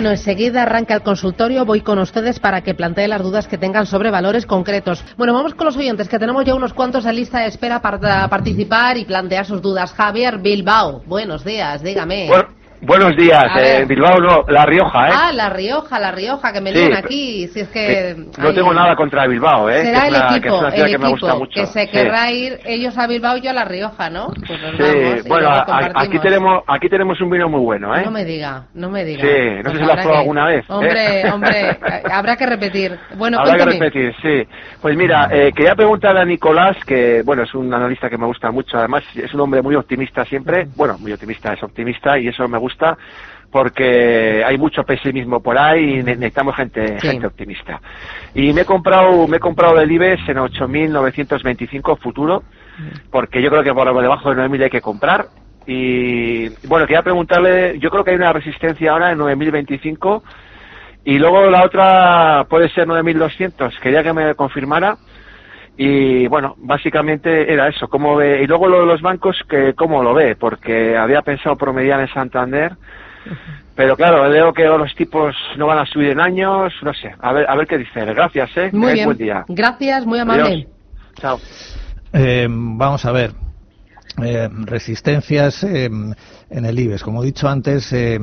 Bueno, enseguida arranca el consultorio. Voy con ustedes para que plantee las dudas que tengan sobre valores concretos. Bueno, vamos con los oyentes, que tenemos ya unos cuantos en lista de espera para participar y plantear sus dudas. Javier Bilbao, buenos días, dígame. Buenos días, eh, Bilbao no, La Rioja, ¿eh? Ah, La Rioja, La Rioja, que me sí, aquí, si es que... no tengo nada contra Bilbao, ¿eh? Será el equipo, que el equipo, que, se querrá ir ellos a Bilbao y yo a La Rioja, ¿no? Pues sí, bueno, aquí tenemos aquí tenemos un vino muy bueno, ¿eh? No me diga, no me diga. Sí, no pues sé si lo has probado alguna vez. ¿eh? Hombre, hombre, habrá que repetir. Bueno, Habrá que repetir, sí. Pues mira, eh, quería preguntarle a Nicolás, que, bueno, es un analista que me gusta mucho, además es un hombre muy optimista siempre, bueno, muy optimista, es optimista y eso me gusta porque hay mucho pesimismo por ahí y necesitamos gente, gente optimista. Y me he comprado, me he comprado el IBEX en 8.925 futuro, porque yo creo que por debajo de 9.000 hay que comprar. Y bueno, quería preguntarle, yo creo que hay una resistencia ahora en 9.025 y luego la otra puede ser 9.200. Quería que me confirmara. Y bueno, básicamente era eso. ¿cómo ve? Y luego lo de los bancos, que ¿cómo lo ve? Porque había pensado promediar en Santander pero claro, veo que los tipos no van a subir en años, no sé. A ver, a ver qué dice. Gracias, ¿eh? Muy bien. Buen día. Gracias, muy amable. Chao. Eh, vamos a ver. Eh, resistencias eh, en el IBEX. Como he dicho antes, eh,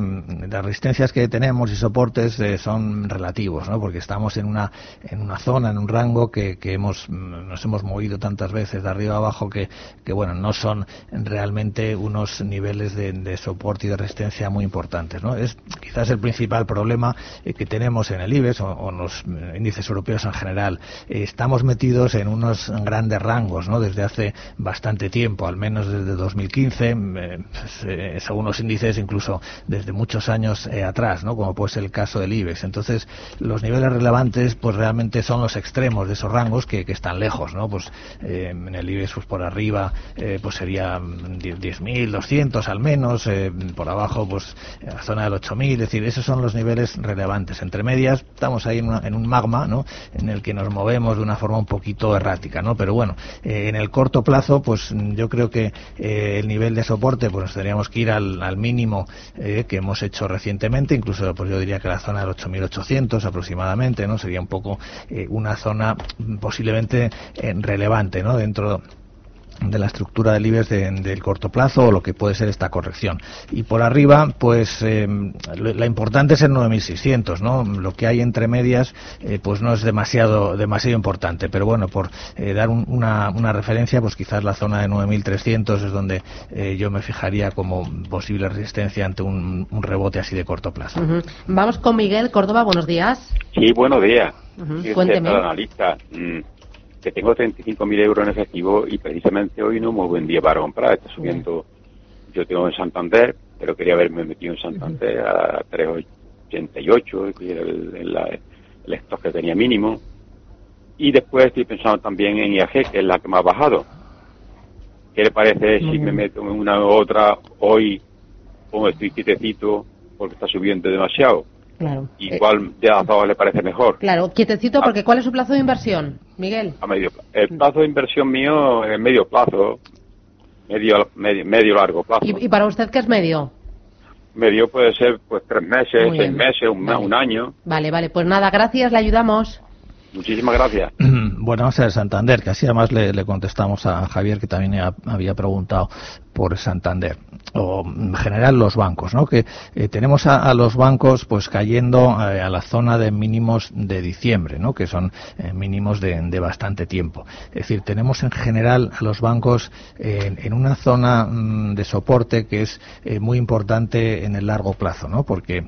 las resistencias que tenemos y soportes eh, son relativos, ¿no? porque estamos en una, en una zona, en un rango que, que hemos, nos hemos movido tantas veces de arriba a abajo que, que bueno, no son realmente unos niveles de, de soporte y de resistencia muy importantes. ¿no? Es quizás el principal problema eh, que tenemos en el IBEX o, o, en los índices europeos en general. Estamos metidos en unos grandes rangos ¿no? desde hace bastante tiempo, al menos desde 2015. Eh, según los índices incluso desde muchos años eh, atrás, ¿no? como puede ser el caso del IBEX. Entonces, los niveles relevantes pues realmente son los extremos de esos rangos que, que están lejos. ¿no? Pues eh, en el IBEX pues por arriba eh, pues sería 10.200 al menos, por abajo pues en la zona del 8.000, es decir, esos son los niveles relevantes. Entre medias estamos ahí en, una, en un magma ¿no? en el que nos movemos de una forma un poquito errática, ¿no? pero bueno, en el corto plazo pues yo creo que eh, el nivel de soporte pues nos tendríamos que ir al, al mínimo eh, que hemos hecho recientemente, incluso pues yo diría que la zona del 8.800 aproximadamente, ¿no? Sería un poco eh, una zona posiblemente eh, relevante, ¿no? Dentro de la estructura del IBEX de, del corto plazo o lo que puede ser esta corrección. Y por arriba, pues eh, la importante es el 9600, ¿no? Lo que hay entre medias, eh, pues no es demasiado demasiado importante, pero bueno, por eh, dar un, una, una, referencia, pues quizás la zona de 9300 es donde eh, yo me fijaría como posible resistencia ante un, un rebote así de corto plazo. Uh -huh. Vamos con Miguel Córdoba, buenos días. Sí, buenos días. Uh -huh. Cuénteme. analista. Mm que tengo 35.000 euros en efectivo y precisamente hoy no muy buen día para comprar. Está subiendo, yo tengo en Santander, pero quería haberme metido en Santander a 3.88, que era el, el, el stock que tenía mínimo. Y después estoy pensando también en IAG, que es la que me ha bajado. ¿Qué le parece si me meto en una u otra hoy, como estoy quietecito, porque está subiendo demasiado? Claro. Igual de avanzado le parece mejor. Claro, quietecito, porque ¿cuál es su plazo de inversión, Miguel? A medio El plazo de inversión mío es medio plazo, medio, medio, medio largo plazo. ¿Y, ¿Y, para usted qué es medio? Medio puede ser pues tres meses, seis meses, un, vale. un año. Vale, vale, pues nada, gracias, le ayudamos. Muchísimas gracias. Bueno, vamos a ver Santander, que así además le, le contestamos a Javier, que también había preguntado por Santander. O en general los bancos, ¿no? Que eh, tenemos a, los bancos pues cayendo eh, a la zona de mínimos de diciembre, ¿no? Que son eh, mínimos de, bastante tiempo. Es decir, tenemos en general a los bancos en una zona mm, de soporte que es muy importante en el largo plazo, ¿no? Porque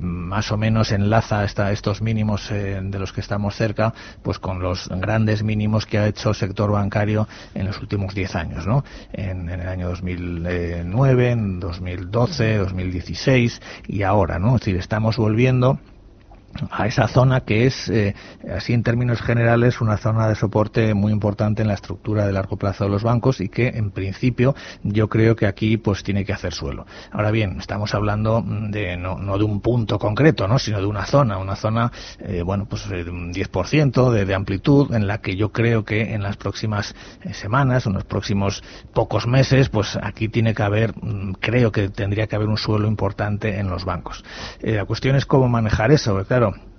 más o menos enlaza esta, estos mínimos de los que estamos cerca, pues con los grandes mínimos que ha hecho el sector bancario en los últimos 10 años, ¿no? En, en el año 2009 en 2012, 2016 y ahora, ¿no? Es decir, estamos volviendo a esa zona que es, eh, así en términos generales, una zona de soporte muy importante en la estructura de largo plazo de los bancos y que, en principio, yo creo que aquí pues tiene que hacer suelo. Ahora bien, estamos hablando de no, de un punto concreto, ¿no? sino de una zona, una zona, eh, bueno, pues de un 10% de, de, amplitud en la que yo creo que en las próximas eh, semanas, en los próximos pocos meses, pues aquí tiene que haber, mm, creo que tendría que haber un suelo importante en los bancos. la cuestión es cómo manejar eso, claro, claro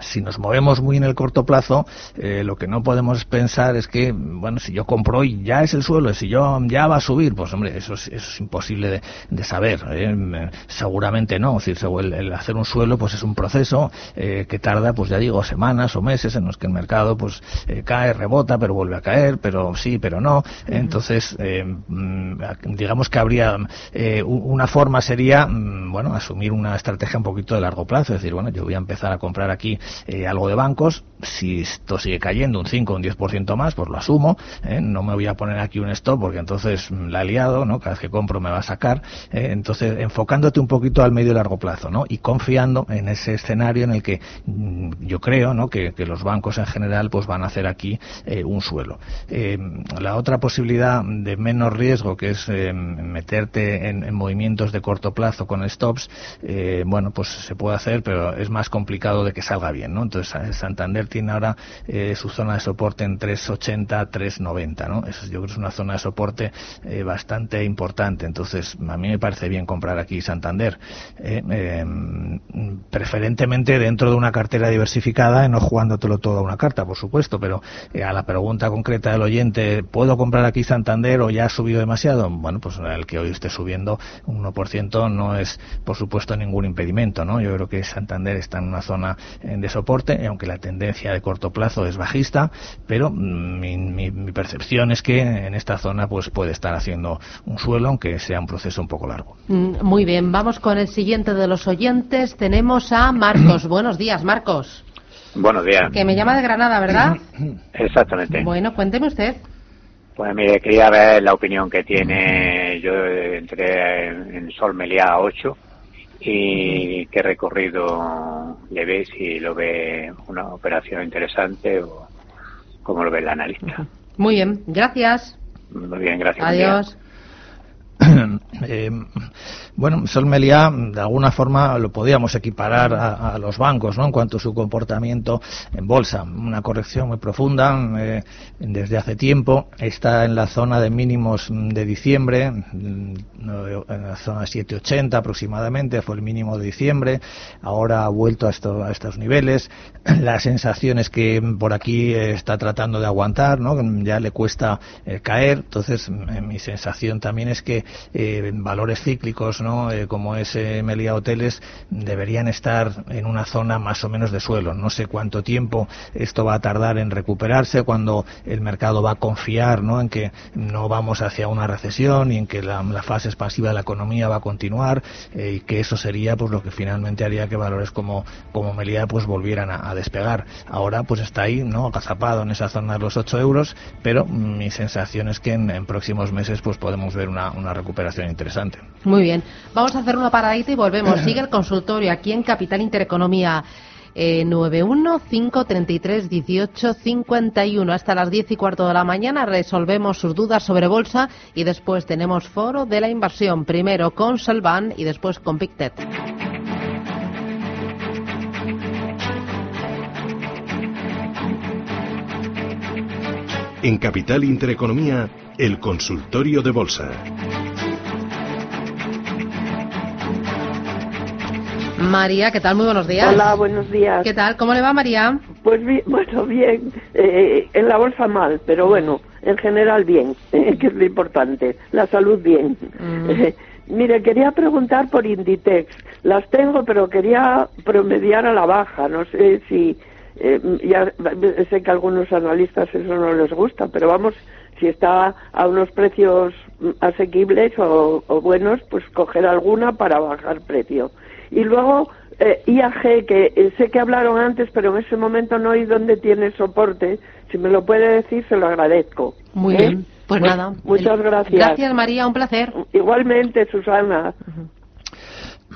si nos movemos muy en el corto plazo, eh, lo que no podemos pensar es que, bueno, si yo compro hoy ya es el suelo, si yo ya va a subir, pues hombre, eso es, eso es imposible de, saber. ¿eh? Seguramente no. Es decir, el, hacer un suelo, pues es un proceso eh, que tarda, pues ya digo, semanas o meses en los que el mercado, pues cae, rebota, pero vuelve a caer, pero sí, pero no. Entonces, mm, digamos que habría una forma sería, mm, bueno, asumir una estrategia un poquito de largo plazo, es decir, bueno, yo voy a empezar a comprar aquí eh, algo de bancos. Si esto sigue cayendo un 5 o un 10% más, pues lo asumo. ¿eh? No me voy a poner aquí un stop porque entonces mm, la he liado. Cada vez que compro me va a sacar. ¿eh? Entonces, enfocándote un poquito al medio y largo plazo, ¿no? Y confiando en ese escenario en el que mm, yo creo, ¿no? Que, los bancos en general pues van a hacer aquí un suelo. la otra posibilidad de menos riesgo, que es meterte en, en, movimientos de corto plazo con stops, bueno, pues se puede hacer, pero es más complicado de que salga bien, ¿no? Entonces Santander tiene ahora eh, su zona de soporte en 380, 390, ¿no? Eso yo creo que es una zona de soporte eh, bastante importante. Entonces a mí me parece bien comprar aquí Santander, eh, em, preferentemente dentro de una cartera diversificada y no jugándotelo todo a una carta, por supuesto, pero a la pregunta concreta del oyente, ¿puedo comprar aquí Santander o ya ha subido demasiado? Bueno, pues el que hoy esté subiendo un 1% no es, por supuesto, ningún impedimento, ¿no? Yo creo que Santander está en una zona eh, de soporte, aunque la tendencia de corto plazo es bajista, pero mm, mi, percepción es que en esta zona pues puede estar haciendo un suelo, aunque sea un proceso un poco largo. Mm, muy bien, vamos con el siguiente de los oyentes. Tenemos a Marcos. Buenos días, Marcos. Buenos días. Que me llama de Granada, ¿verdad? Exactamente. Bueno, cuénteme usted. Pues mire, quería ver la opinión que tiene. Yo entré en Sol Meliá 8 y qué recorrido le ve, si lo ve una operación interesante o cómo lo ve el analista. Muy bien, gracias. Muy bien, gracias. Adiós. Eh, bueno, Sol Meliá, de alguna forma lo podíamos equiparar a, los bancos, ¿no? En cuanto a su comportamiento en bolsa. Una corrección muy profunda eh, desde hace tiempo. Está en la zona de mínimos de diciembre, en la zona 780 aproximadamente, fue el mínimo de diciembre. Ahora ha vuelto a, a estos niveles. La sensación es que por aquí está tratando de aguantar, ¿no? Ya le cuesta eh, caer. Entonces, mi sensación también es que eh, valores cíclicos, ¿no? Eh, como es eh, Melia Hoteles, deberían estar en una zona más o menos de suelo. No sé cuánto tiempo esto va a tardar en recuperarse, cuando el mercado va a confiar ¿no? en que no vamos hacia una recesión y en que la, fase expansiva de la economía va a continuar eh, y que eso sería pues lo que finalmente haría que valores como, como Melia pues volvieran a, despegar. Ahora pues está ahí, ¿no? agazapado en esa zona de los 8 euros, pero mi sensación es que en, próximos meses pues podemos ver una, una recuperación interesante. Muy bien. Vamos a hacer una paradita y volvemos. Sigue el consultorio aquí en Capital Intereconomía. Eh, 915331851 hasta las 10 y cuarto de la mañana resolvemos sus dudas sobre bolsa y después tenemos foro de la inversión primero con Salvan y después con Pictet. En Capital Intereconomía, el consultorio de bolsa. María, ¿qué tal? Muy buenos días. Hola, buenos días. ¿Qué tal? ¿Cómo le va, María? Pues bueno, bien. Eh, en la bolsa mal, pero bueno, en general bien, que es lo importante, la salud bien. Mm. mire, quería preguntar por Inditex. Las tengo, pero quería promediar a la baja. No sé si. eh, ya sé que a algunos analistas eso no les gusta, pero vamos, si está a unos precios mm, asequibles o, o buenos, pues coger alguna para bajar precio. Y luego eh, IAG, que eh, sé que hablaron antes, pero en ese momento no oí dónde tiene soporte. Si me lo puede decir, se lo agradezco. Muy ¿Eh? bien. Pues nada. Muchas El- gracias. Gracias, María, un placer. Igualmente, Susana.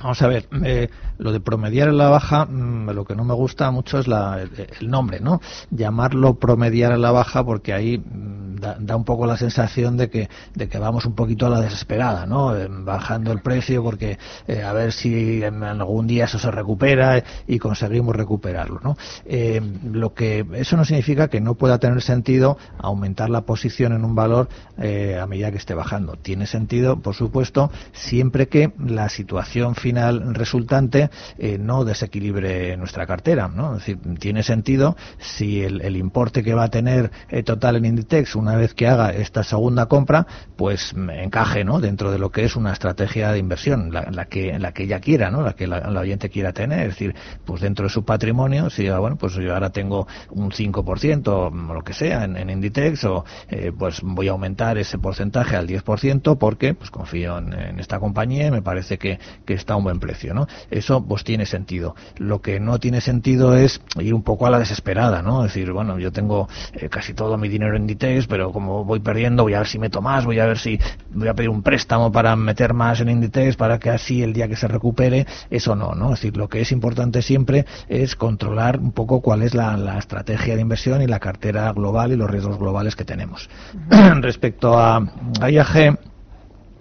Vamos a ver, eh, lo de promediar en la baja, mm, lo que no me gusta mucho es la, el, el nombre, ¿no? Llamarlo promediar en la baja porque ahí mm, da, un poco la sensación de que, de que vamos un poquito a la desesperada, ¿no? Eh, bajando el precio porque eh, a ver si en algún día eso se recupera eh, y conseguimos recuperarlo, ¿no? Eh, lo que eso no significa que no pueda tener sentido aumentar la posición en un valor eh, a medida que esté bajando. Tiene sentido, por supuesto, siempre que la situación final resultante eh, no desequilibre nuestra cartera, ¿no? Es decir, tiene sentido si el, importe que va a tener eh, total en Inditex una vez que haga esta segunda compra, pues mm, encaje, ¿no? Dentro de lo que es una estrategia de inversión, la, la que la que ella quiera, ¿no? La que la, la oyente quiera tener, es decir, pues dentro de su patrimonio, si bueno, pues yo ahora tengo un 5% o lo que sea en, Inditex o eh, pues voy a aumentar ese porcentaje al 10% porque pues confío en, en esta compañía y me parece que, que está un buen precio, ¿no? Eso pues tiene sentido. Lo que no tiene sentido es ir un poco a la desesperada, ¿no? Es decir, bueno, yo tengo eh, casi todo mi dinero en Inditex, pero como voy perdiendo, voy a ver si meto más, voy a ver si voy a pedir un préstamo para meter más en Inditex para que así el día que se recupere, eso no, ¿no? Es decir, lo que es importante siempre es controlar un poco cuál es la, la estrategia de inversión y la cartera global y los riesgos globales que tenemos. Respecto a, a IAG,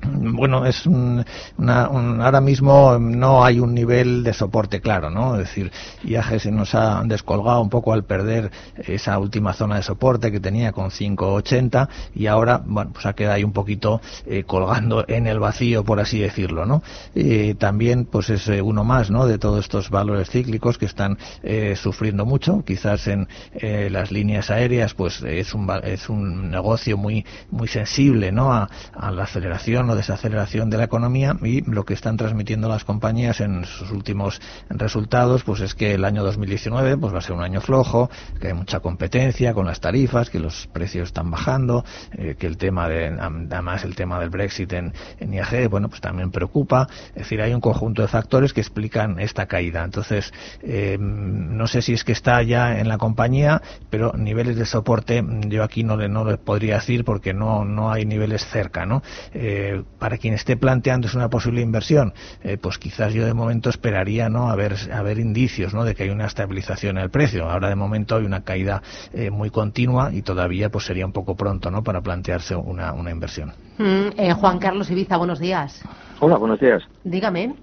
bueno, es un, una, un- ahora mismo no hay un nivel de soporte claro, ¿no? Es decir, IAG se nos ha descolgado un poco al perder esa última zona de soporte que tenía con 5.80 y ahora, bueno, pues ha quedado ahí un poquito eh, colgando en el vacío, por así decirlo, ¿no? Eh, también, pues es eh, uno más, ¿no? De todos estos valores cíclicos que están eh, sufriendo mucho, quizás en las líneas aéreas, pues es un, es un negocio muy, muy sensible, ¿no? A la aceleración o desaceleración de la economía y lo que están transmitiendo las compañías en sus últimos resultados pues es que el año 2019 pues va a ser un año flojo, que hay mucha competencia con las tarifas, que los precios están bajando, eh, que el tema de además el tema del Brexit en, IAG bueno pues también preocupa, es decir hay un conjunto de factores que explican esta caída. Entonces eh, no sé si es que está ya en la compañía, pero niveles de soporte yo aquí no le no le podría decir porque no no hay niveles cerca, ¿no? Eh, para quien esté planteando es una posible inversión, eh, pues quizás yo de momento esperaría no a ver, a ver indicios ¿no? de que hay una estabilización en el precio. Ahora de momento hay una caída eh, muy continua y todavía pues sería un poco pronto ¿no? para plantearse una, una inversión. Mm, eh, Juan Carlos Ibiza, buenos días. Hola, buenos días. Dígame.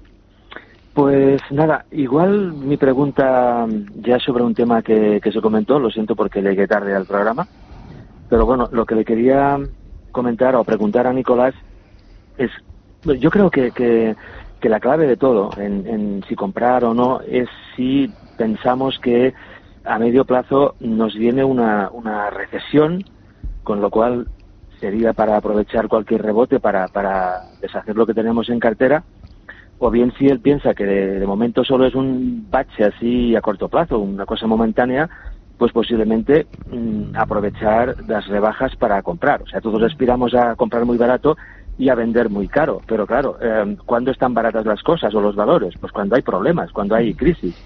Pues nada, igual mi pregunta ya sobre un tema que, que se comentó, lo siento porque llegué tarde al programa, pero bueno, lo que le quería comentar o preguntar a Nicolás es, yo creo que, que, la clave de todo en, si comprar o no es si pensamos que a medio plazo nos viene una, una recesión, con lo cual sería para aprovechar cualquier rebote para, para deshacer lo que tenemos en cartera, o bien si él piensa que de, de momento solo es un bache así a corto plazo, una cosa momentánea, pues posiblemente mm, aprovechar las rebajas para comprar. O sea, todos aspiramos a comprar muy barato y a vender muy caro. Pero claro, eh, ¿cuándo están baratas las cosas o los valores? Pues cuando hay problemas, cuando hay crisis.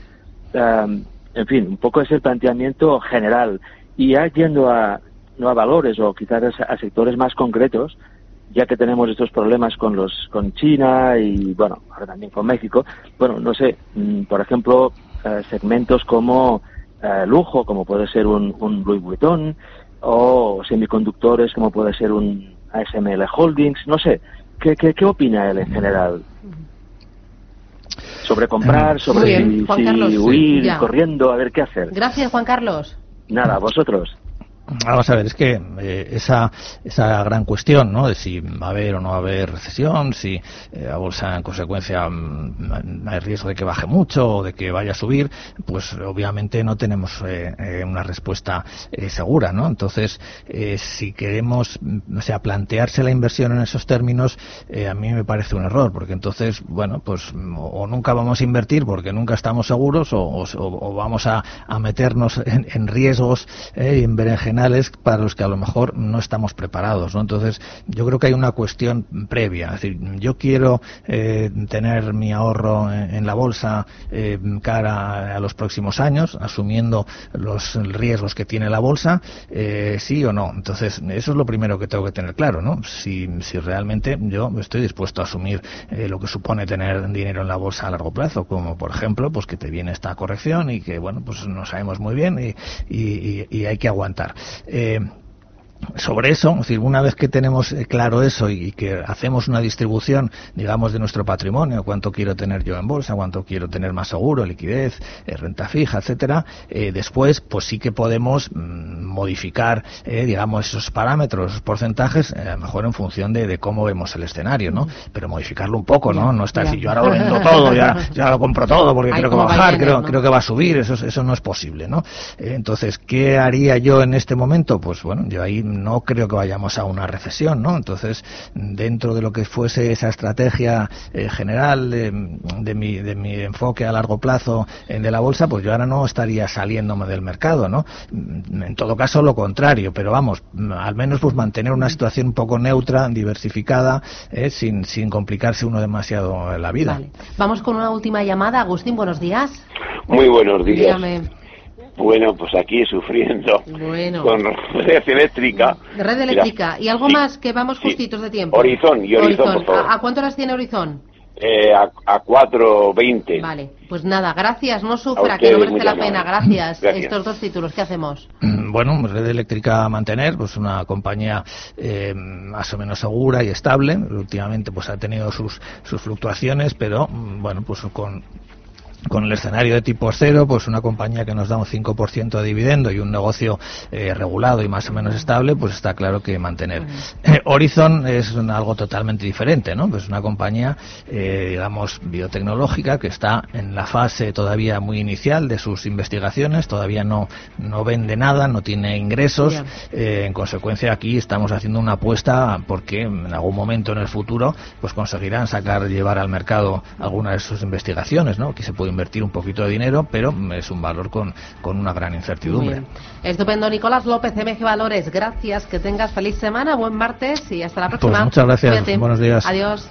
Eh, en fin, un poco es el planteamiento general. Y ya yendo a, no a valores o quizás a, a sectores más concretos, ya que tenemos estos problemas con los con China y bueno ahora también con México bueno no sé mm, por ejemplo eh, segmentos como eh, lujo como puede ser un, un Louis Vuitton o semiconductores como puede ser un ASML Holdings no sé qué, qué, qué opina él en general sobre comprar sobre bien, si, Juan si Carlos, huir ya. corriendo a ver qué hacer Gracias, Juan Carlos. nada vosotros Vamos a ver, es que eh, esa, esa gran cuestión, ¿no? De si va a haber o no va a haber recesión, si eh, la bolsa en consecuencia mm, hay riesgo de que baje mucho o de que vaya a subir, pues obviamente no tenemos eh, una respuesta segura, ¿no? Entonces, si queremos, o sea, plantearse la inversión en esos términos, a mí me parece un error, porque entonces, bueno, pues o nunca vamos a invertir porque nunca estamos seguros o, vamos a, meternos en, en riesgos, en para los que a lo mejor no estamos preparados. ¿no? Entonces, yo creo que hay una cuestión previa. Es decir, yo quiero eh, tener mi ahorro en, la bolsa eh, cara a los próximos años, asumiendo los riesgos que tiene la bolsa, eh, sí o no. Entonces, eso es lo primero que tengo que tener claro, ¿no? Si, si realmente yo estoy dispuesto a asumir lo que supone tener dinero en la bolsa a largo plazo, como por ejemplo, pues que te viene esta corrección y que, bueno, pues no sabemos muy bien y hay que aguantar. Eh, sobre eso, es decir, una vez que tenemos eh, claro eso y, que hacemos una distribución, digamos, de nuestro patrimonio, cuánto quiero tener yo en bolsa, cuánto quiero tener más seguro, liquidez, eh, renta fija, etcétera, eh, después, pues sí que podemos mm, modificar, digamos, esos parámetros, esos porcentajes, a lo mejor en función de, cómo vemos el escenario, ¿no? Pero modificarlo un poco, ¿no? No está así, yo ahora lo vendo todo, ya, ya lo compro todo porque creo que va a bajar, creo, creo que va a subir, eso, eso no es posible, ¿no? entonces, ¿qué haría yo en este momento? Pues bueno, yo ahí no creo que vayamos a una recesión, ¿no? Entonces, dentro de lo que fuese esa estrategia eh, general de, mi, de mi enfoque a largo plazo de la bolsa, pues yo ahora no estaría saliéndome del mercado, ¿no? En todo caso, lo contrario, pero vamos, al menos pues mantener una situación un poco neutra, diversificada, eh, sin, sin complicarse uno demasiado en la vida. Vamos con una última llamada. Agustín, buenos días. Muy buenos días. Bueno, pues aquí sufriendo con red eléctrica. Red eléctrica. ¿Y algo más que vamos justitos de tiempo? Horizon y Horizon, ¿A, cuánto las tiene Horizon? Eh, a, a 4.20. Vale, pues nada, gracias, no sufra, que no merece la pena, gracias. Estos dos títulos, ¿qué hacemos? Mm, bueno, Red Eléctrica a mantener, pues una compañía eh, más o menos segura y estable. Últimamente pues ha tenido sus, sus fluctuaciones, pero mm, bueno, pues con con el escenario de tipo cero, pues una compañía que nos da un 5% de dividendo y un negocio eh, regulado y más o menos estable, pues está claro que mantener. Eh, Horizon es algo totalmente diferente, ¿no? Pues una compañía, eh, digamos, biotecnológica que está en la fase todavía muy inicial de sus investigaciones, todavía no, no vende nada, no tiene ingresos. en consecuencia, aquí estamos haciendo una apuesta porque en algún momento en el futuro, pues conseguirán sacar, llevar al mercado algunas de sus investigaciones, ¿no? Aquí se puede invertir un poquito de dinero, pero es un valor con, con una gran incertidumbre. Estupendo, Nicolás López, MG Valores. Gracias, que tengas feliz semana, buen martes y hasta la pues próxima. muchas gracias. Buenos días. Adiós.